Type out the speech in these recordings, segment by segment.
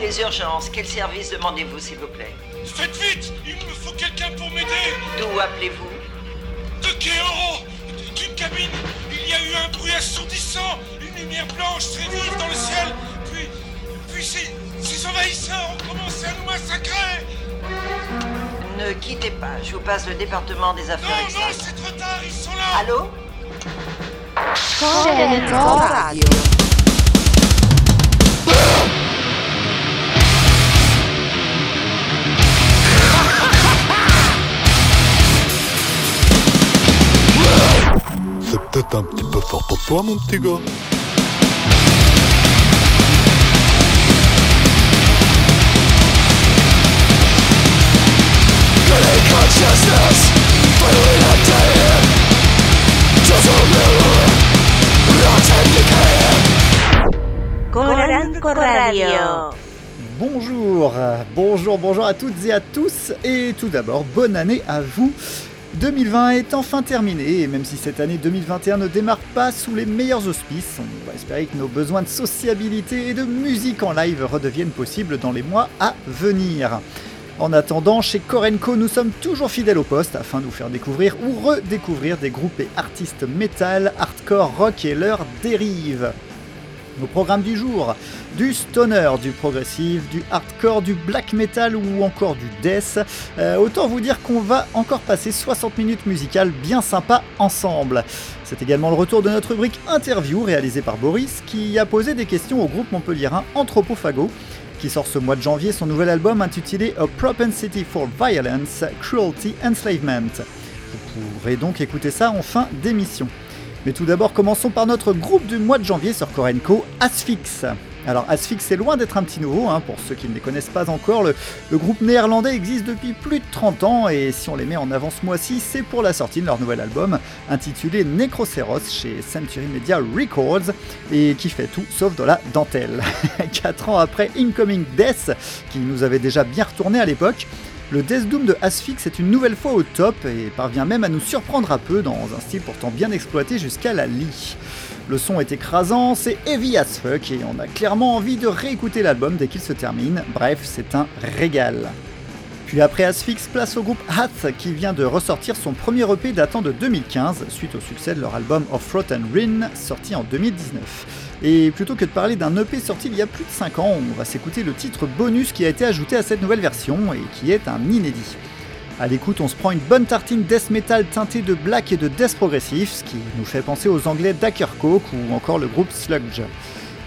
les urgences. Quel service demandez-vous, s'il vous plaît Faites vite Il me faut quelqu'un pour m'aider. D'où appelez-vous De Kéoro D'une cabine. Il y a eu un bruit assourdissant Une lumière blanche très vive dans le ciel. Puis... Puis ces, ces envahisseurs ont commencé à nous massacrer. Ne quittez pas, je vous passe le département des affaires Non, non, c'est trop tard, ils sont là. Allô. C'est peut-être un petit peu fort pour toi, mon petit gars. Coranco Radio. Bonjour, bonjour, bonjour à toutes et à tous, et tout d'abord, bonne année à vous. 2020 est enfin terminé, et même si cette année 2021 ne démarre pas sous les meilleurs auspices, on va espérer que nos besoins de sociabilité et de musique en live redeviennent possibles dans les mois à venir. En attendant, chez Korenko, nous sommes toujours fidèles au poste afin de vous faire découvrir ou redécouvrir des groupes et artistes metal, hardcore, rock et leurs dérives. Au programme du jour, du stoner, du progressif, du hardcore, du black metal ou encore du death. Euh, autant vous dire qu'on va encore passer 60 minutes musicales bien sympas ensemble. C'est également le retour de notre rubrique interview réalisée par Boris qui a posé des questions au groupe montpelliérain Anthropophago qui sort ce mois de janvier son nouvel album intitulé A Propensity for Violence, Cruelty, Enslavement. Vous pourrez donc écouter ça en fin d'émission. Mais tout d'abord, commençons par notre groupe du mois de janvier sur Korenko, Asphyx. Alors Asphyx c'est loin d'être un petit nouveau, hein, pour ceux qui ne les connaissent pas encore, le, le groupe néerlandais existe depuis plus de 30 ans et si on les met en avant ce mois-ci, c'est pour la sortie de leur nouvel album intitulé Necroceros chez Century Media Records et qui fait tout sauf de la dentelle. 4 ans après Incoming Death, qui nous avait déjà bien retourné à l'époque, le Death Doom de Asphyx est une nouvelle fois au top et parvient même à nous surprendre un peu dans un style pourtant bien exploité jusqu'à la lie. Le son est écrasant, c'est heavy as fuck et on a clairement envie de réécouter l'album dès qu'il se termine. Bref, c'est un régal. Puis après Asphyx, place au groupe Hath qui vient de ressortir son premier EP datant de 2015 suite au succès de leur album Of Rot and Rin sorti en 2019. Et plutôt que de parler d'un EP sorti il y a plus de 5 ans, on va s'écouter le titre bonus qui a été ajouté à cette nouvelle version et qui est un inédit. À l'écoute, on se prend une bonne tartine death metal teintée de black et de death progressif, ce qui nous fait penser aux anglais Coke ou encore le groupe Sludge.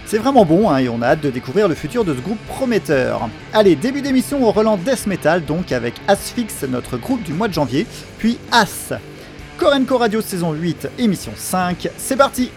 C'est vraiment bon hein, et on a hâte de découvrir le futur de ce groupe prometteur. Allez, début d'émission au Roland Death Metal, donc avec Asphyx, notre groupe du mois de janvier, puis As. Korenko Radio saison 8, émission 5, c'est parti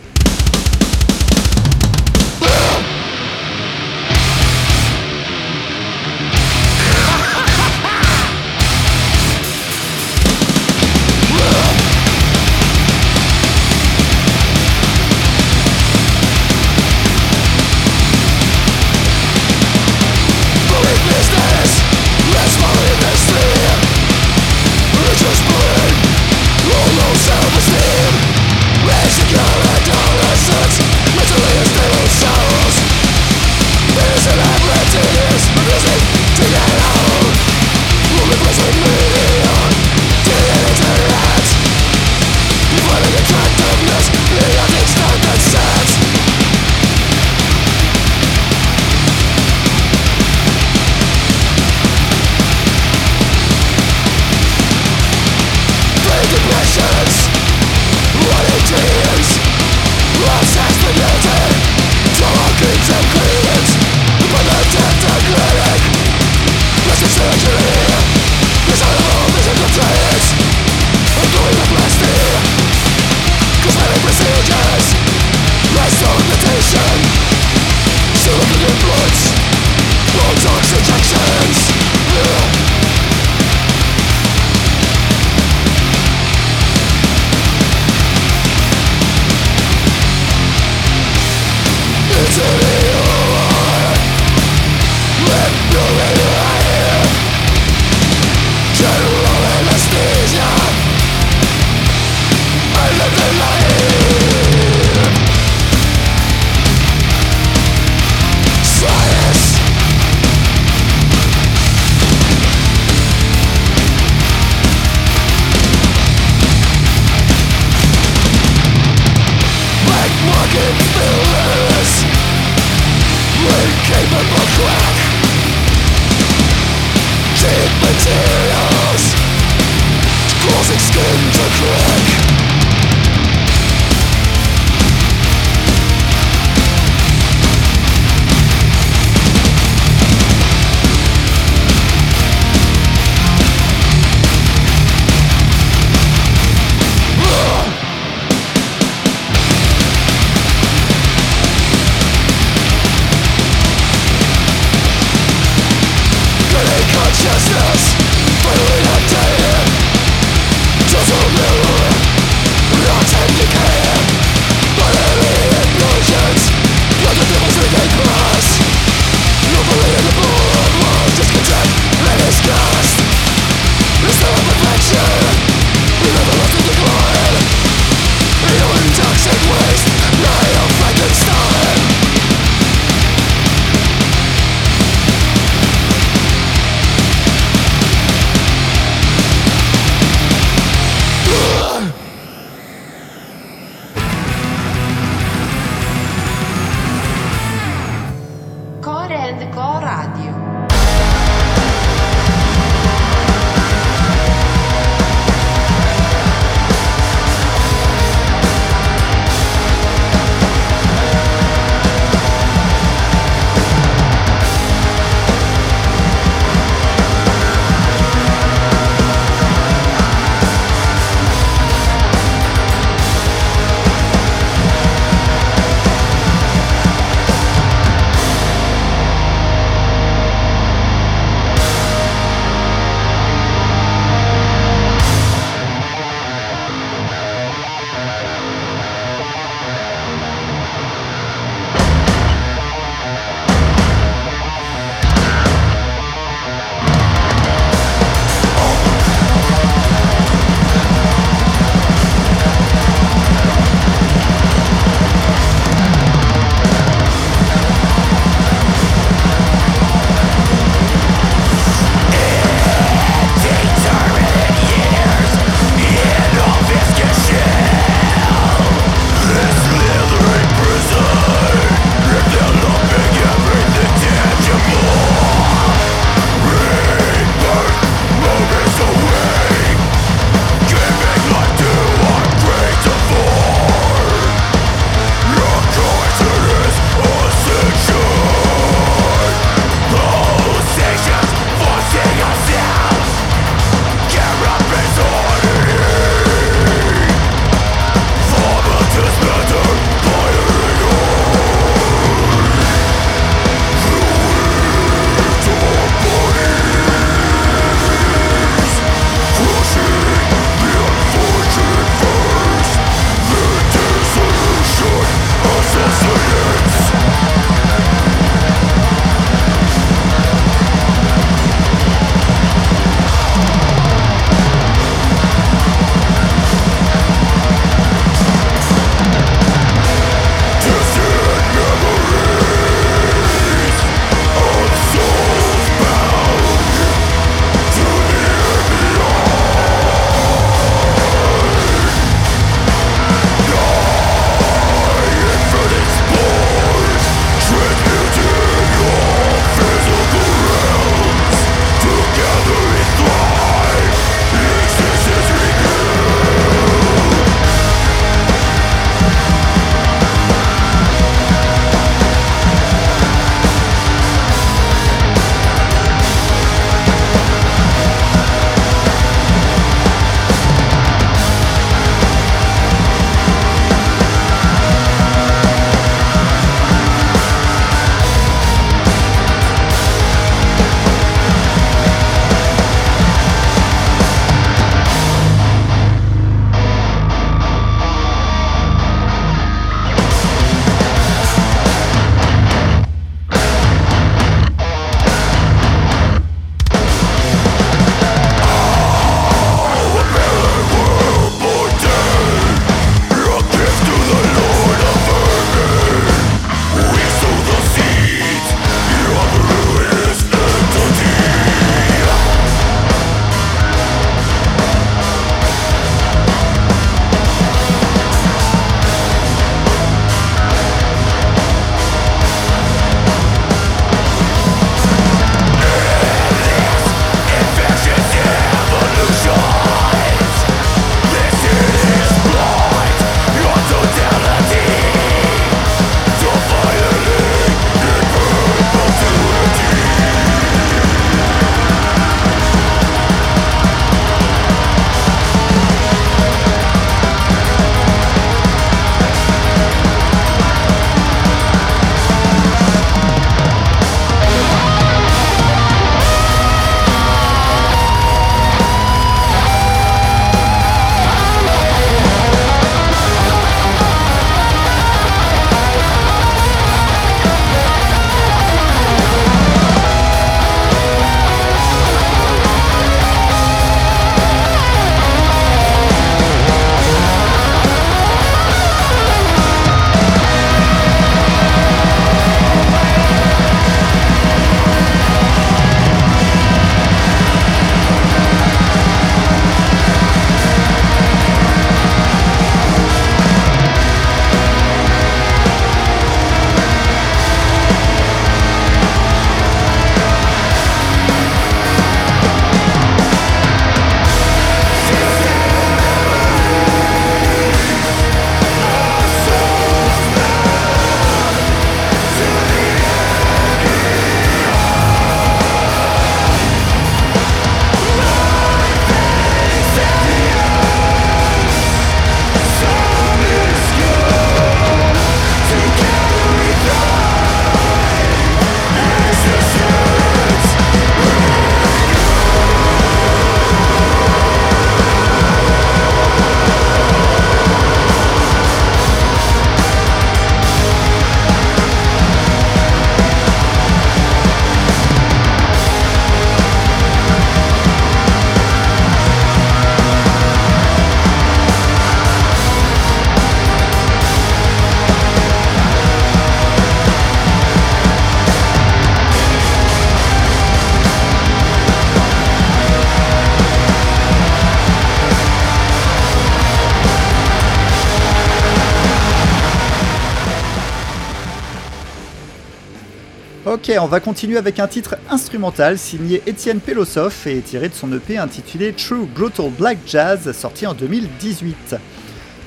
On va continuer avec un titre instrumental signé Étienne Pelosov et tiré de son EP intitulé True Brutal Black Jazz, sorti en 2018.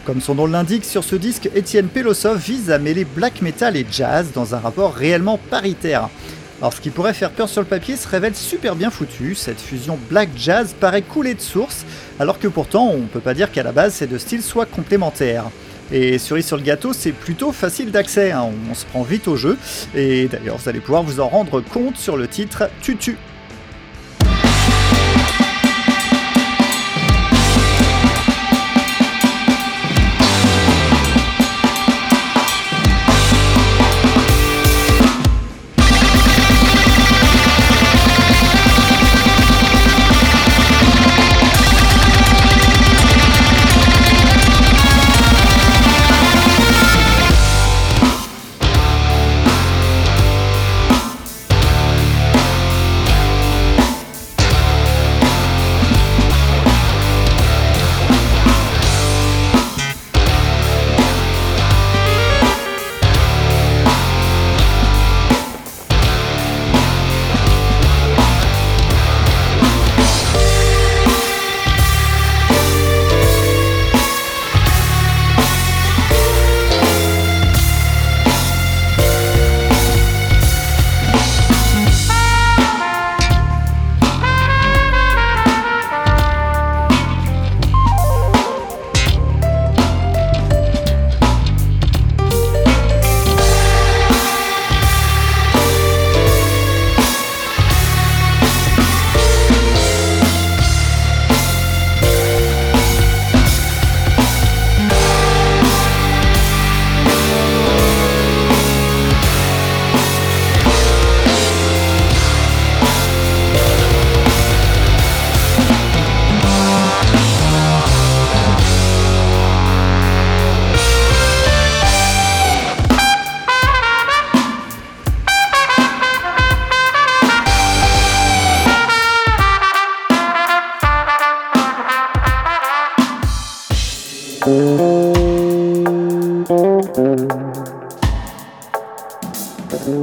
Comme son nom l'indique, sur ce disque, Étienne Pelosov vise à mêler black metal et jazz dans un rapport réellement paritaire. Alors ce qui pourrait faire peur sur le papier se révèle super bien foutu, cette fusion black jazz paraît couler de source, alors que pourtant on peut pas dire qu'à la base ces deux styles soient complémentaires. Et cerise sur le gâteau, c'est plutôt facile d'accès, hein, on se prend vite au jeu, et d'ailleurs vous allez pouvoir vous en rendre compte sur le titre Tutu.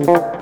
Jazz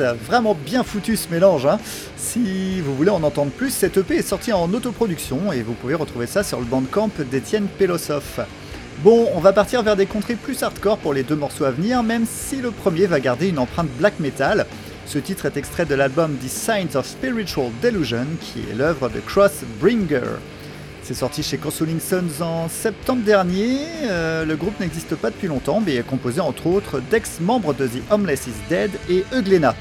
Vraiment bien foutu ce mélange. hein. Si vous voulez en entendre plus, cette EP est sortie en autoproduction et vous pouvez retrouver ça sur le bandcamp d'Etienne Pelosov. Bon, on va partir vers des contrées plus hardcore pour les deux morceaux à venir, même si le premier va garder une empreinte black metal. Ce titre est extrait de l'album The Signs of Spiritual Delusion, qui est l'œuvre de Crossbringer. C'est sorti chez Consoling Sons en septembre dernier. Euh, le groupe n'existe pas depuis longtemps, mais est composé entre autres d'ex-membres de The Homeless is Dead et Euglena.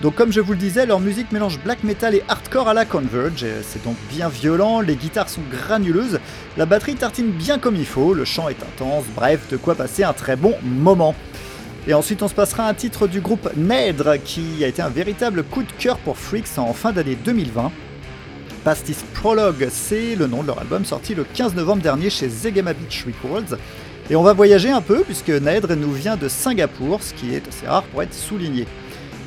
Donc comme je vous le disais, leur musique mélange black metal et hardcore à la Converge, c'est donc bien violent, les guitares sont granuleuses, la batterie tartine bien comme il faut, le chant est intense, bref, de quoi passer un très bon moment. Et ensuite on se passera un titre du groupe Nedre qui a été un véritable coup de cœur pour Freaks en fin d'année 2020. Pastis Prologue, c'est le nom de leur album sorti le 15 novembre dernier chez Zegema Beach Records. Et on va voyager un peu puisque Nedre nous vient de Singapour, ce qui est assez rare pour être souligné.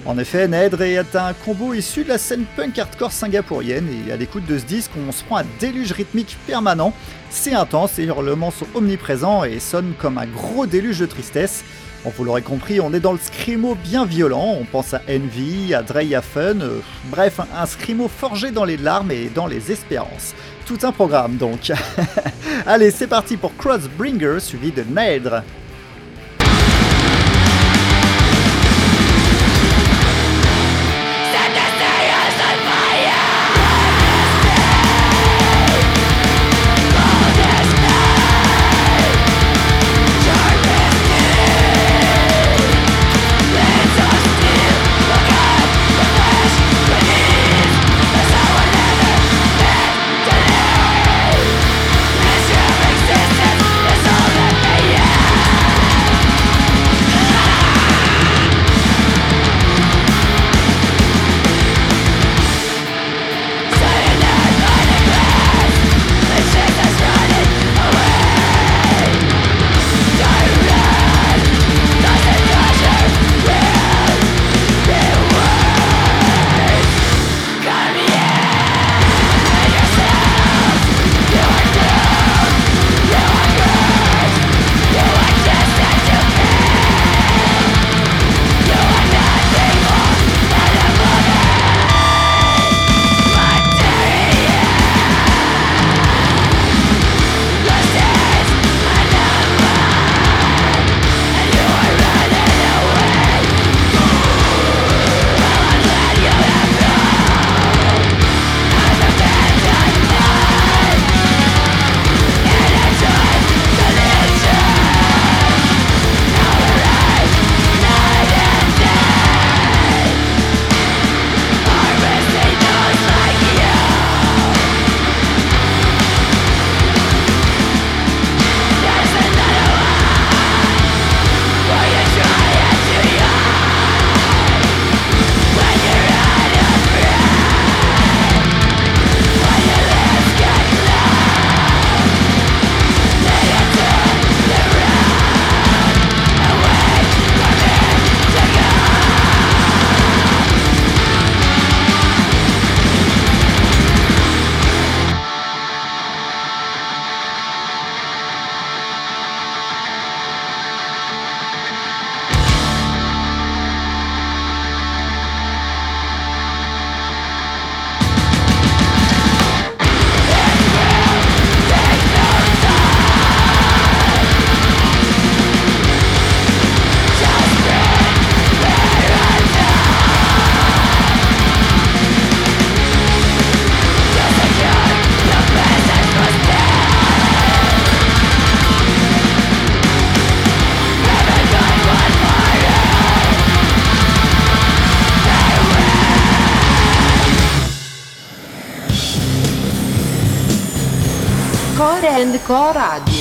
En effet, Nedre est un combo issu de la scène punk hardcore singapourienne et à l'écoute de ce disque, on se prend un déluge rythmique permanent. C'est intense, les hurlements sont omniprésents et sonnent comme un gros déluge de tristesse. Bon, vous l'aurez compris, on est dans le scrimo bien violent, on pense à Envy, à Dreya Fun, euh, bref, un, scrimo forgé dans les larmes et dans les espérances. Tout un programme donc. Allez, c'est parti pour Crossbringer suivi de Nedre. horário.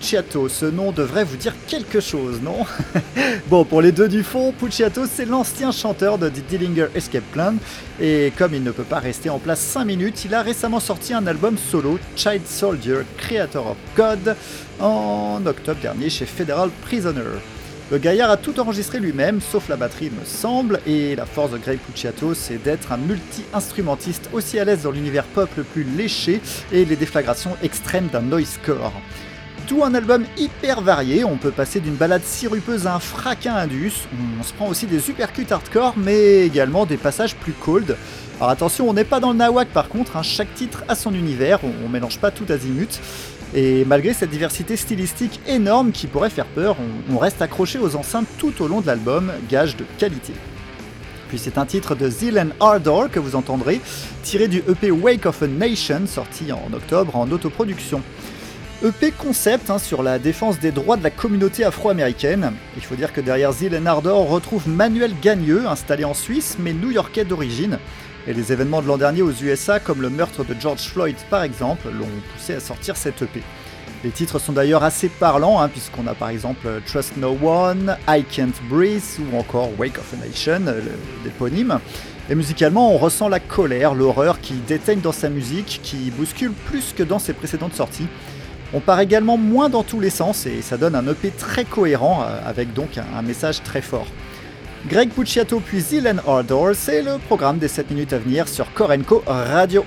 Pucciato, ce nom devrait vous dire quelque chose, non? Bon, pour les deux du fond, Pucciato, c'est l'ancien chanteur de The Dillinger Escape Plan, et comme il ne peut pas rester en place 5 minutes, il a récemment sorti un album solo, Child Soldier, Creator of God, en octobre dernier chez Federal Prisoner. Le gaillard a tout enregistré lui-même, sauf la batterie me semble, et la force de Greg Puciato, c'est d'être un multi-instrumentiste aussi à l'aise dans l'univers pop le plus léché et les déflagrations extrêmes d'un noisecore. Tout un album hyper varié, on peut passer d'une balade sirupeuse à un fracas indus, on se prend aussi des supercuts hardcore, mais également des passages plus cold. Alors attention, on n'est pas dans le nawak par contre, hein, chaque titre a son univers, on, on mélange pas tout azimut. Et malgré cette diversité stylistique énorme qui pourrait faire peur, on, reste accroché aux enceintes tout au long de l'album, gage de qualité. Puis c'est un titre de Zeal and Ardor que vous entendrez, tiré du EP Wake of a Nation, sorti en octobre en autoproduction. EP concept hein, sur la défense des droits de la communauté afro-américaine. Il faut dire que derrière and Ardor, on retrouve Manuel Gagneux, installé en Suisse mais new-yorkais d'origine. Et les événements de l'an dernier aux USA, comme le meurtre de George Floyd par exemple, l'ont poussé à sortir cette EP. Les titres sont d'ailleurs assez parlants, hein, puisqu'on a par exemple Trust No One, I Can't Breathe ou encore Wake of a Nation, l'éponyme. Et musicalement, on ressent la colère, l'horreur qui déteigne dans sa musique, qui bouscule plus que dans ses précédentes sorties. On part également moins dans tous les sens et ça donne un EP très cohérent, euh, avec donc un message très fort. Greg Pucciato puis Zilen Ardor, c'est le programme des 7 minutes à venir sur Korenko Radio.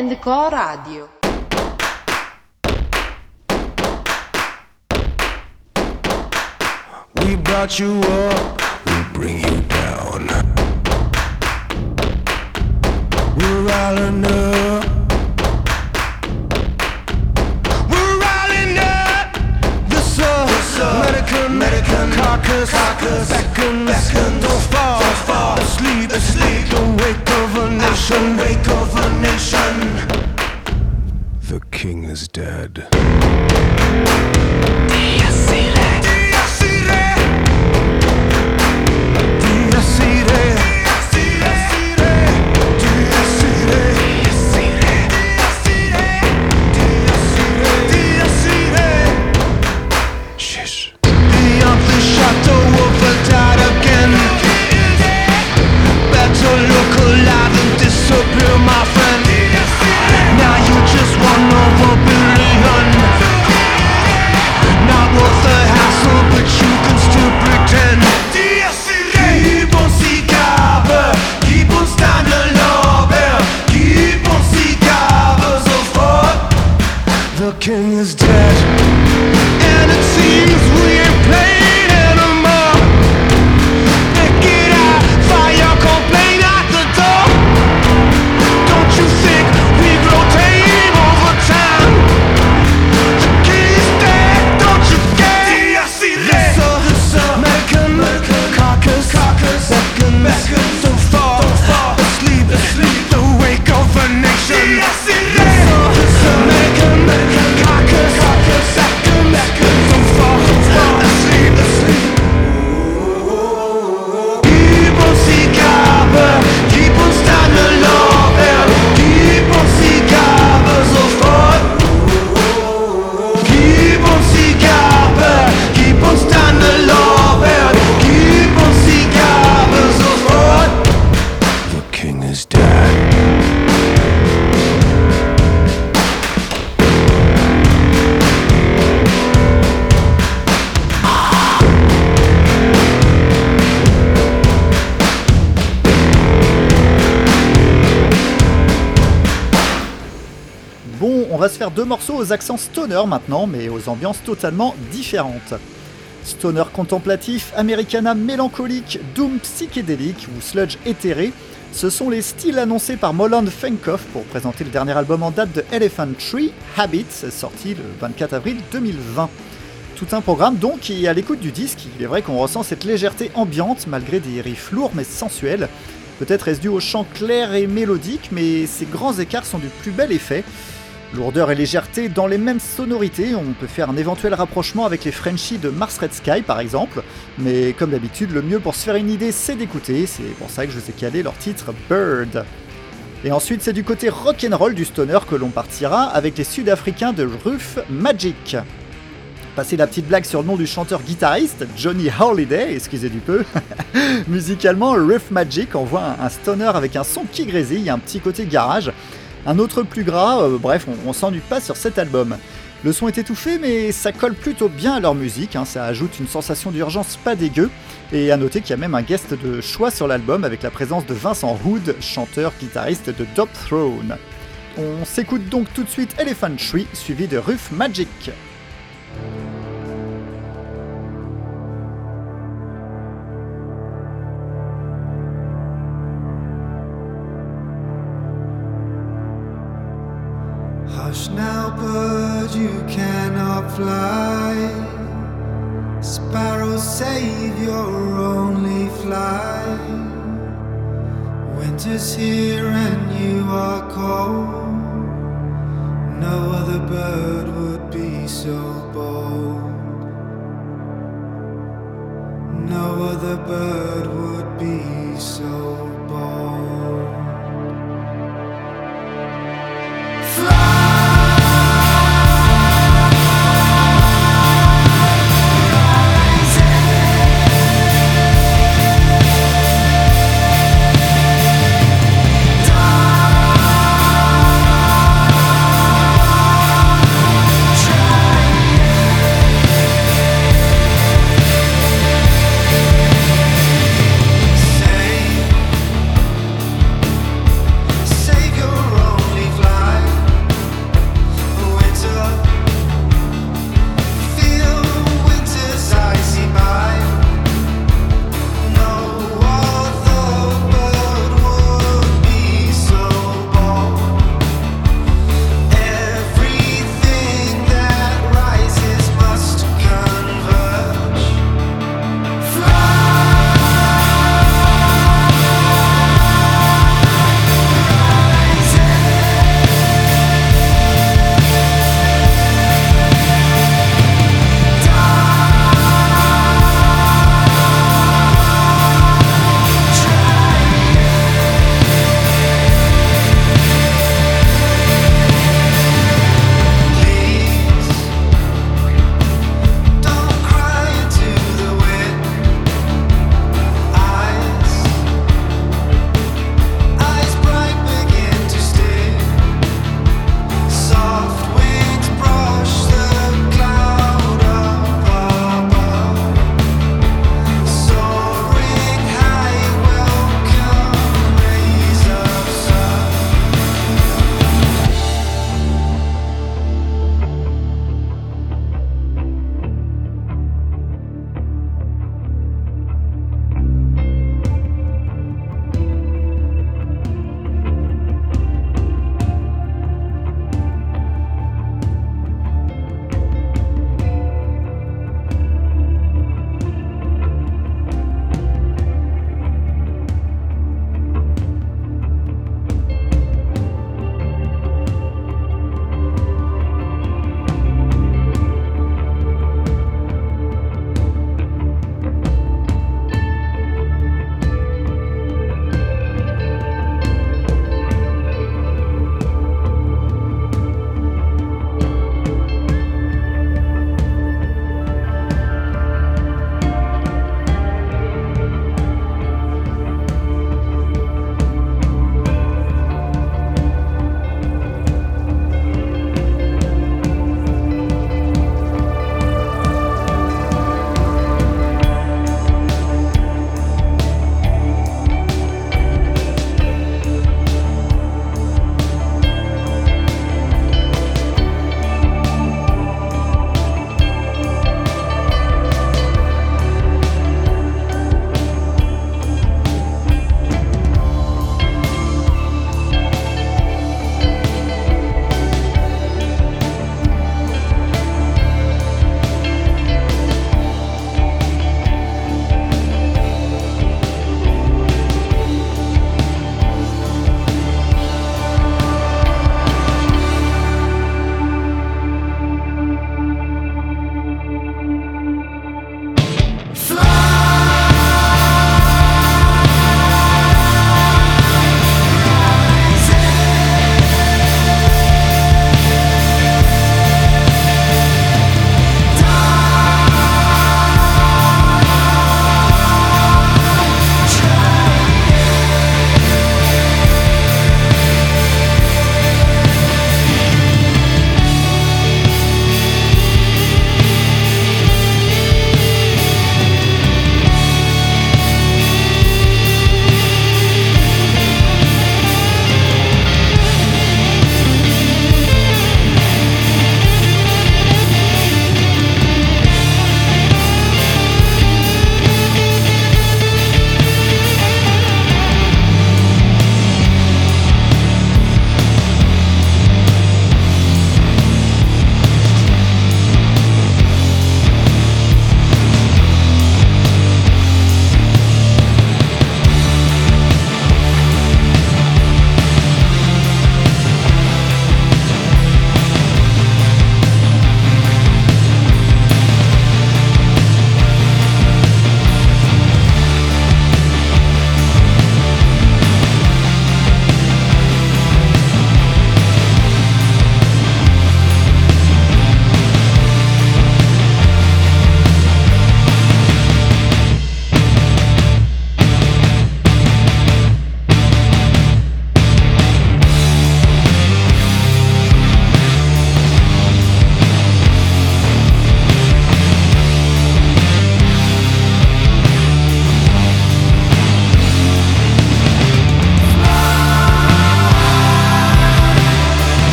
Co Radio. We brought you up, we bring you down. We're riling carcass, carcass beckons, beckons. Don't fall, don't fall asleep, asleep. The wake of a nation, wake of a nation. The king is dead. Shush. Deux morceaux aux accents stoner maintenant, mais aux ambiances totalement différentes. Stoner contemplatif, Americana mélancolique, Doom psychédélique ou Sludge éthéré, ce sont les styles annoncés par Moland Fenkoff pour présenter le dernier album en date de Elephant Tree, Habits, sorti le 24 avril 2020. Tout un programme donc, et à l'écoute du disque, il est vrai qu'on ressent cette légèreté ambiante malgré des riffs lourds mais sensuels. Peut-être est-ce dû au chant clair et mélodique, mais ces grands écarts sont du plus bel effet. Lourdeur et légèreté dans les mêmes sonorités, on peut faire un éventuel rapprochement avec les Frenchies de Mars Red Sky par exemple, mais comme d'habitude, le mieux pour se faire une idée c'est d'écouter, c'est pour ça que je vous ai calé leur titre Bird. Et ensuite c'est du côté rock'n'roll du stoner que l'on partira avec les Sud-Africains de Ruf Magic. Passer la petite blague sur le nom du chanteur-guitariste, Johnny Holiday, excusez du peu? Musicalement, Riff Magic envoie un stoner avec un son qui grésille, un petit côté garage. Un autre plus gras, euh, bref, on, s'ennuie pas sur cet album. Le son est étouffé, mais ça colle plutôt bien à leur musique, hein, ça ajoute une sensation d'urgence pas dégueu. Et à noter qu'il y a même un guest de choix sur l'album avec la présence de Vincent Hood, chanteur-guitariste de Top Throne. On s'écoute donc tout de suite Elephant Tree, suivi de Ruff Magic.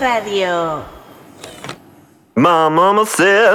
Radio. Mama said,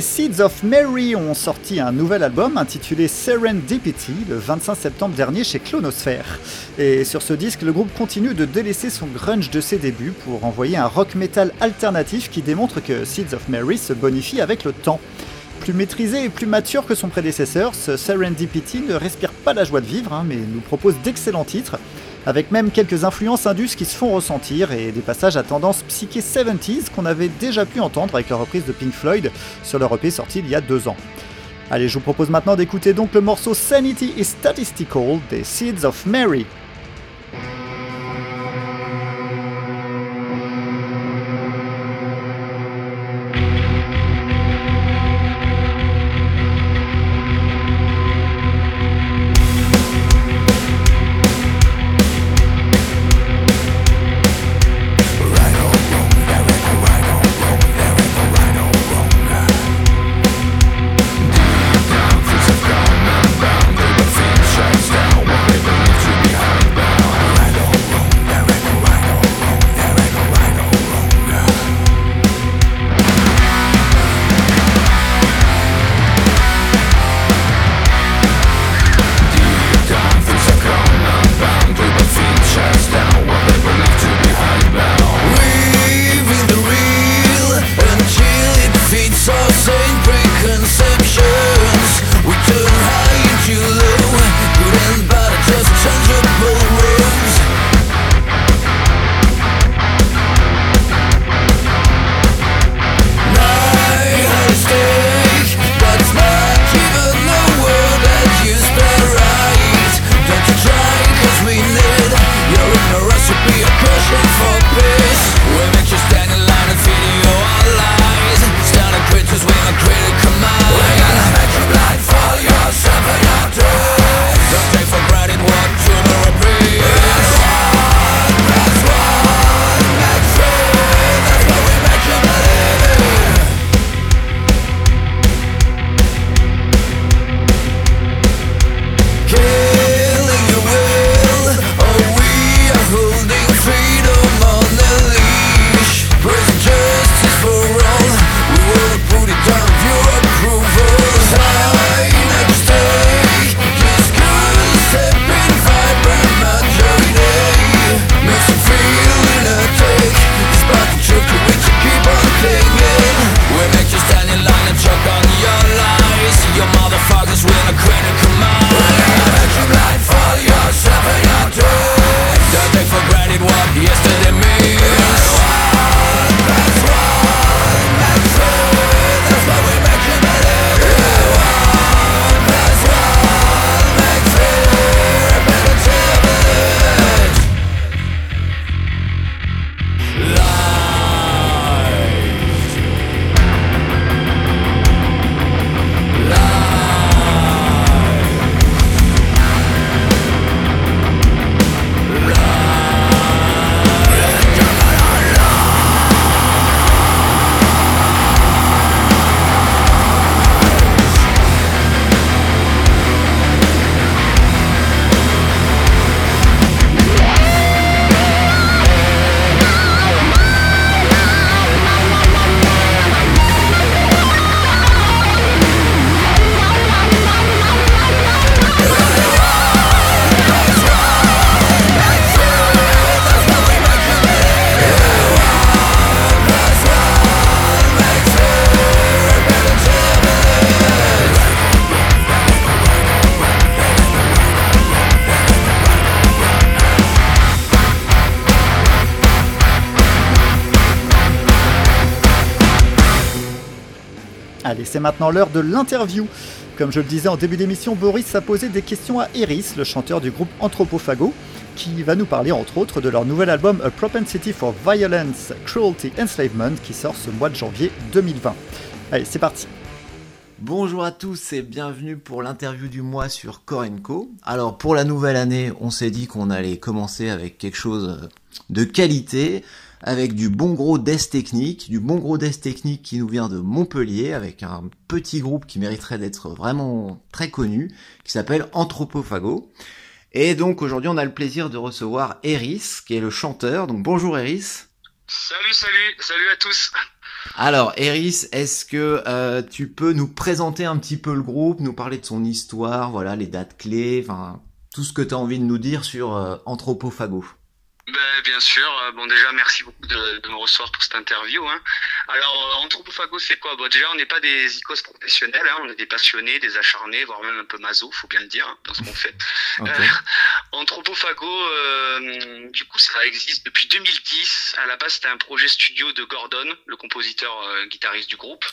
Les Seeds of Mary ont sorti un nouvel album intitulé Serendipity le 25 septembre dernier chez Clonosphere. Et sur ce disque, le groupe continue de délaisser son grunge de ses débuts pour envoyer un rock metal alternatif qui démontre que Seeds of Mary se bonifie avec le temps. Plus maîtrisé et plus mature que son prédécesseur, ce Serendipity ne respire pas la joie de vivre, hein, mais nous propose d'excellents titres, avec même quelques influences indus qui se font ressentir et des passages à tendance psyché 70s qu'on avait déjà pu entendre avec la reprise de Pink Floyd sur leur EP sorti il y a deux ans. Allez, je vous propose maintenant d'écouter donc le morceau Sanity is Statistical des Seeds of Mary. C'est maintenant l'heure de l'interview. Comme je le disais en début d'émission, Boris a posé des questions à Eris, le chanteur du groupe Anthropophago, qui va nous parler entre autres de leur nouvel album A Propensity for Violence, Cruelty, Enslavement, qui sort ce mois de janvier 2020. Allez, c'est parti. Bonjour à tous et bienvenue pour l'interview du mois sur Corenco. Alors pour la nouvelle année, on s'est dit qu'on allait commencer avec quelque chose de qualité, avec du bon gros death technique, du bon gros death technique qui nous vient de Montpellier, avec un petit groupe qui mériterait d'être vraiment très connu, qui s'appelle Anthropophago. Et donc aujourd'hui on a le plaisir de recevoir Eris, qui est le chanteur. Donc bonjour Eris. Salut, salut, salut à tous. Alors, Eris, est-ce que euh, tu peux nous présenter un petit peu le groupe, nous parler de son histoire, voilà, les dates clés, enfin, tout ce que tu as envie de nous dire sur euh, Anthropophago ben, bien sûr. Euh, bon, déjà, merci beaucoup de, de me recevoir pour cette interview. Hein. Alors, euh, Anthropophago, c'est quoi? Bon, Déjà, on n'est pas des icos professionnels, hein. on est des passionnés, des acharnés, voire même un peu maso, faut bien le dire, hein, dans ce qu'on fait. Ok. Euh, Anthropophago, euh, du coup, ça existe depuis 2010. À la base, c'était un projet studio de Gordon, le compositeur euh, guitariste du groupe.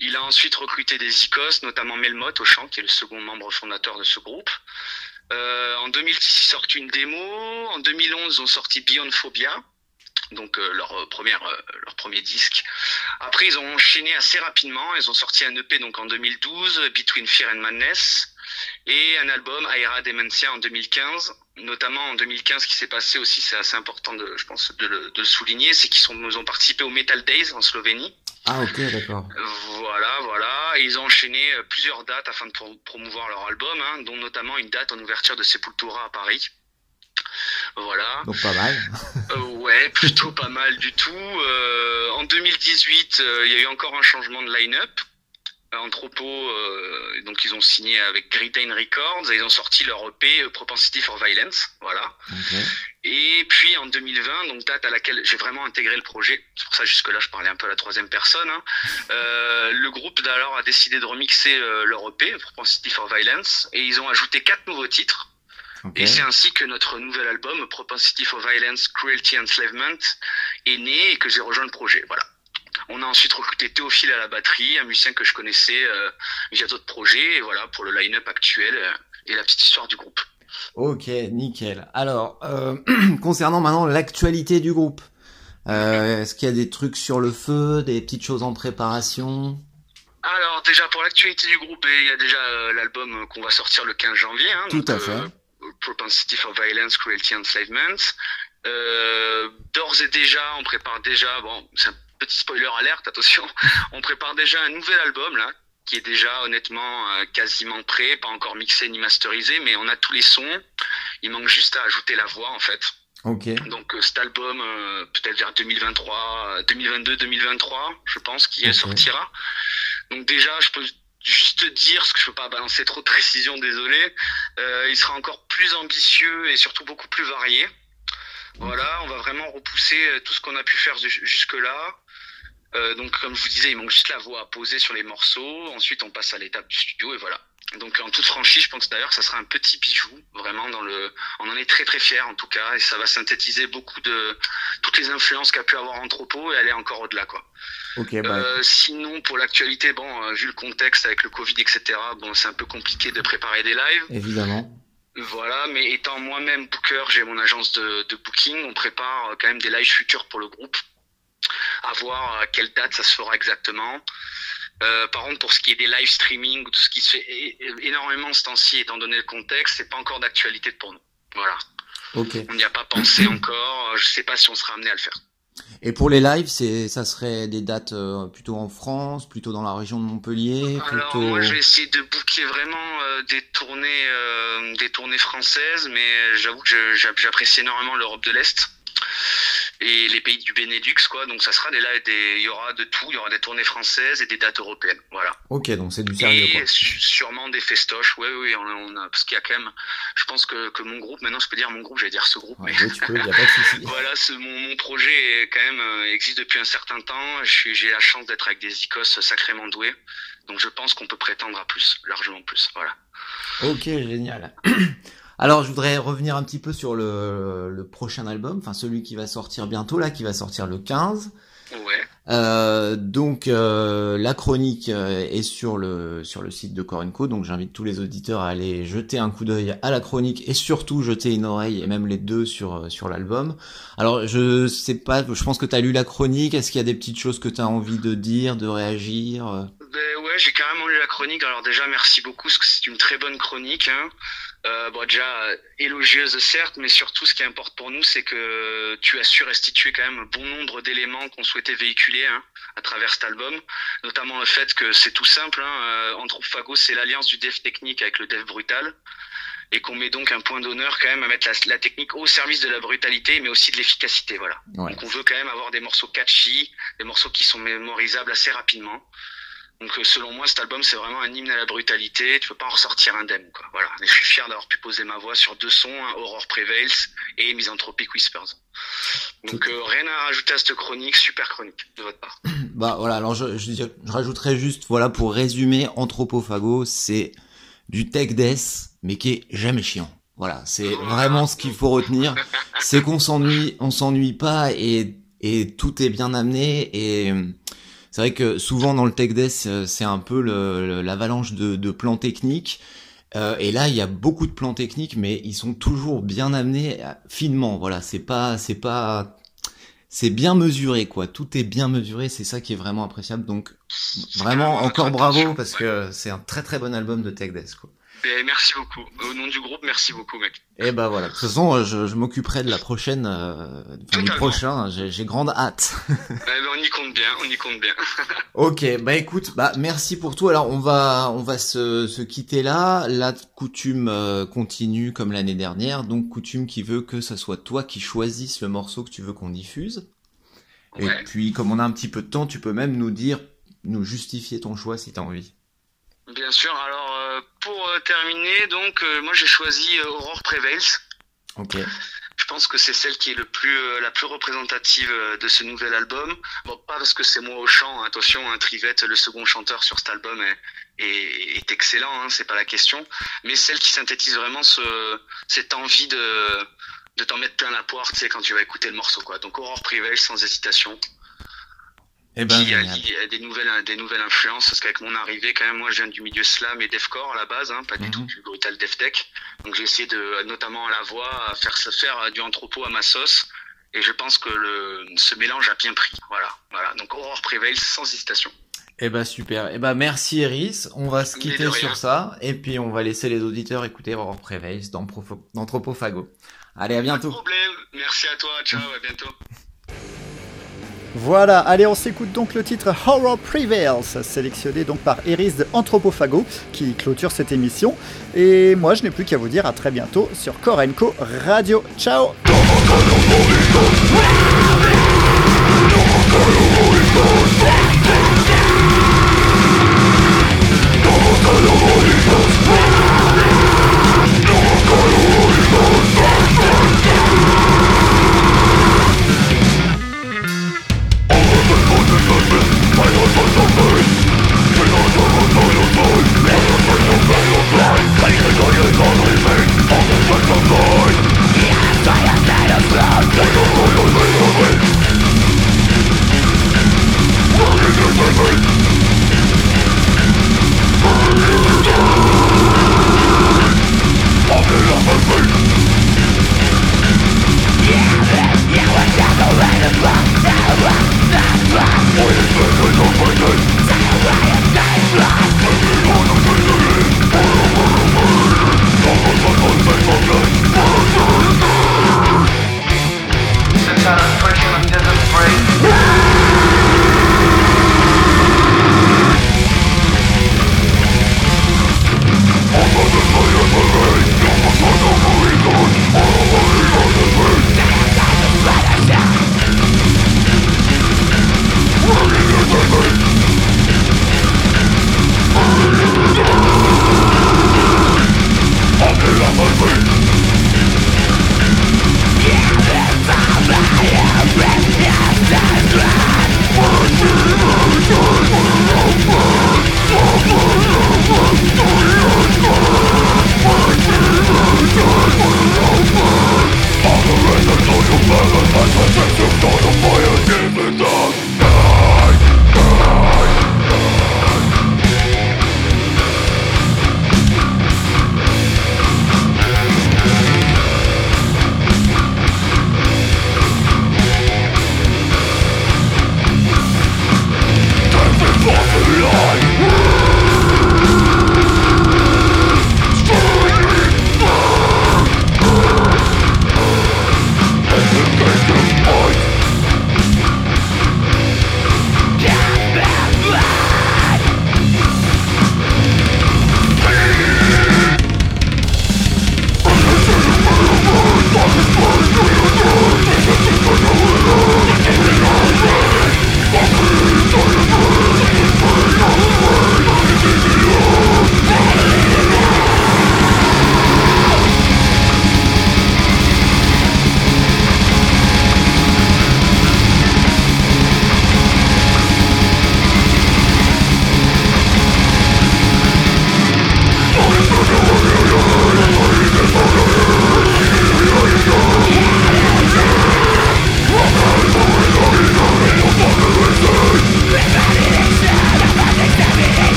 Il a ensuite recruté des icos, notamment Melmoth au chant, qui est le second membre fondateur de ce groupe. Euh, en 2010, ils sortent une démo. En 2011, ils ont sorti Beyond Phobia, donc euh, leur euh, première, euh, leur premier disque. Après, ils ont enchaîné assez rapidement. Ils ont sorti un EP donc en 2012, Between Fear and Madness, et un album Aera Dementia en 2015. Notamment en 2015, ce qui s'est passé aussi, c'est assez important de, je pense, de le, de souligner, c'est qu'ils ont participé au Metal Days en Slovénie. Ah ok, d'accord. Voilà, voilà. Et ils ont enchaîné euh, plusieurs dates afin de pro- promouvoir leur album, hein, dont notamment une date en ouverture de Sepultura à Paris. Voilà. Donc pas mal. Euh, ouais, plutôt pas mal du tout. Euh, en 2018, euh, il y a eu encore un changement de line-up. Euh, Anthropo, euh, donc ils ont signé avec Gritain Records et ils ont sorti leur EP euh, Propensity for Violence. Voilà. Et puis en 2020, donc date à laquelle j'ai vraiment intégré le projet, c'est pour ça jusque-là je parlais un peu à la troisième personne, hein. Euh, le groupe d'alors a décidé de remixer euh, leur EP, Propensity for Violence, et ils ont ajouté quatre nouveaux titres. Et c'est ainsi que notre nouvel album, Propensity for Violence, Cruelty, Enslavement, est né et que j'ai rejoint le projet. Voilà. On a ensuite recruté Théophile à la batterie, un musicien que je connaissais euh, via d'autres projets, et voilà pour le line-up actuel euh, et la petite histoire du groupe. Ok, nickel. Alors, euh, concernant maintenant l'actualité du groupe, euh, est-ce qu'il y a des trucs sur le feu, des petites choses en préparation? Alors déjà pour l'actualité du groupe, il y a déjà euh, l'album qu'on va sortir le 15 janvier. Hein, Tout donc, à fait. euh, Propensity for Violence, Cruelty, Enslavement. Euh, D'ores et déjà, on prépare déjà, bon, c'est un petit spoiler alerte, attention, on prépare déjà un nouvel album là, qui est déjà honnêtement euh, quasiment prêt, pas encore mixé ni masterisé, mais on a tous les sons. Il manque juste à ajouter la voix en fait. Ok. Donc euh, cet album, euh, peut-être vers 2023, 2022-2023, je pense qu'il Ok. sortira. Donc déjà, je peux juste dire, parce que je peux pas balancer trop de précision, désolé, il sera encore plus ambitieux et surtout beaucoup plus varié. Voilà, on va vraiment repousser tout ce qu'on a pu faire ju- jusque-là. Euh, donc comme je vous disais, il manque juste la voix à poser sur les morceaux. Ensuite, on passe à l'étape du studio et voilà. Donc en toute franchise, je pense d'ailleurs que ça sera un petit bijou, vraiment dans le. On en est très très fiers en tout cas, et ça va synthétiser beaucoup de toutes les influences qu'a pu avoir Anthropo et aller encore au-delà quoi. Ok, bah, Euh, sinon pour l'actualité, bon, euh, vu le contexte avec le Covid etc, bon c'est un peu compliqué de préparer des lives. évidemment. Voilà, mais étant moi-même booker, j'ai mon agence de, de booking, on prépare euh, quand même des lives futurs pour le groupe. À voir à quelle date ça se fera exactement. Euh, par contre, pour ce qui est des live streaming ou tout ce qui se fait énormément ce temps-ci, étant donné le contexte, c'est pas encore d'actualité pour nous. Voilà, on n'y a pas pensé encore. euh, Je sais pas si on sera amené à le faire. Et pour les lives, c'est, ça serait des dates euh, plutôt en France, plutôt dans la région de Montpellier, Alors moi, je vais essayer de booker vraiment euh, des tournées, euh, des tournées françaises, mais j'avoue que j'apprécie énormément l'Europe de l'Est et les pays du Benelux, quoi. Donc ça sera des là, des, il y aura de tout, il y aura des tournées françaises et des dates européennes, voilà. Ok, donc c'est du sérieux. Et sûrement des festoches, oui, oui, on, on a, parce qu'il y a quand même, je pense que, que mon groupe, maintenant je peux dire mon groupe, j'allais dire ce groupe, Ouais, mais tu peux, y a pas de souci. voilà, ce, mon, mon projet est quand même euh, existe depuis un certain temps. J'ai la chance d'être avec des icos sacrément doués, donc je pense qu'on peut prétendre à plus, largement plus. Voilà. Ok, génial. Alors, je voudrais revenir un petit peu sur le, le prochain album, enfin celui qui va sortir bientôt là, qui va sortir le 15. Ouais. Euh, donc euh, la chronique euh, est sur le sur le site de Corenco, donc j'invite tous les auditeurs à aller jeter un coup d'œil à la chronique et surtout jeter une oreille et même les deux sur sur l'album. Alors je sais pas, je pense que tu as lu la chronique, est-ce qu'il y a des petites choses que tu as envie de dire, de réagir Ben ouais, j'ai carrément lu la chronique. Alors déjà merci beaucoup parce que c'est une très bonne chronique. Hein. Euh, bon, déjà euh, élogieuse certes, mais surtout ce qui importe pour nous, c'est que tu as su restituer quand même un bon nombre d'éléments qu'on souhaitait véhiculer hein, à travers cet album, notamment le fait que c'est tout simple. Hein, euh, Anthropophago, c'est l'alliance du dev technique avec le dev brutal, et qu'on met donc un point d'honneur quand même à mettre la, la, technique au service de la brutalité, mais aussi de l'efficacité. Voilà. Ouais. Donc on veut quand même avoir des morceaux catchy, des morceaux qui sont mémorisables assez rapidement. Donc euh, selon moi, cet album c'est vraiment un hymne à la brutalité. Tu peux pas en ressortir indemne. Quoi. Voilà. Et je suis fier d'avoir pu poser ma voix sur deux sons, hein, Aurore Prevails et Misanthropic Whispers. Donc euh, rien à rajouter à cette chronique, super chronique de votre part. Bah voilà, alors je, je, je rajouterais juste, voilà, pour résumer, Anthropophago, c'est du tech death, mais qui est jamais chiant. Voilà, c'est vraiment ce qu'il faut retenir, c'est qu'on s'ennuie, on s'ennuie pas et et tout est bien amené et c'est vrai que souvent dans le tech death, c'est un peu l'avalanche de, de, plans techniques. Euh, et là, il y a beaucoup de plans techniques, mais ils sont toujours bien amenés finement. Voilà, c'est pas, c'est pas, c'est bien mesuré, quoi. Tout est bien mesuré. C'est ça qui est vraiment appréciable. Donc, vraiment, encore bravo parce que c'est un très très bon album de tech death, quoi. Et merci beaucoup. Au nom du groupe, merci beaucoup, mec. Et bah voilà. De toute façon, je, je m'occuperai de la prochaine, euh, enfin, du prochain. J'ai grande hâte. eh ben, on y compte bien, on y compte bien. ok, bah écoute, bah merci pour tout. Alors on va, on va se, se quitter là. La coutume euh, continue comme l'année dernière. Donc coutume qui veut que ça soit toi qui choisisses le morceau que tu veux qu'on diffuse. Ouais. Et puis comme on a un petit peu de temps, tu peux même nous dire, nous justifier ton choix si t'as envie. Bien sûr. Alors euh, pour euh, terminer, donc euh, moi j'ai choisi Aurore Prevails. Ok. Je pense que c'est celle qui est le plus la plus représentative de ce nouvel album. Bon, pas parce que c'est moi au chant. Attention, hein, Trivette, le second chanteur sur cet album, est, est, est excellent. Hein, c'est pas la question. Mais celle qui synthétise vraiment ce, cette envie de de t'en mettre plein la poire, tu sais, quand tu vas écouter le morceau, quoi. Donc Aurore Prevails, sans hésitation. Eh ben, qui a, des nouvelles des nouvelles influences? Parce qu'avec mon arrivée quand même moi je viens du milieu slam et deathcore à la base hein, pas du Mhm. tout du brutal death tech donc j'ai essayé de notamment à la voix à faire se faire du anthropo à ma sauce. Et je pense que le ce mélange a bien pris. Voilà. Voilà. Donc Aurore Prevails sans hésitation. Eh ben super. Eh ben merci Eris. On va se quitter de sur ça. Et puis on va laisser les auditeurs écouter Aurore Prevails dans Profo- d'Anthropophago. Allez, à bientôt. problème. Merci à toi. Ciao. À bientôt Voilà, allez, on s'écoute donc le titre Horror Prevails, sélectionné donc par Eris de Anthropophago, qui clôture cette émission. Et moi, je n'ai plus qu'à vous dire à très bientôt sur Korenko Radio. Ciao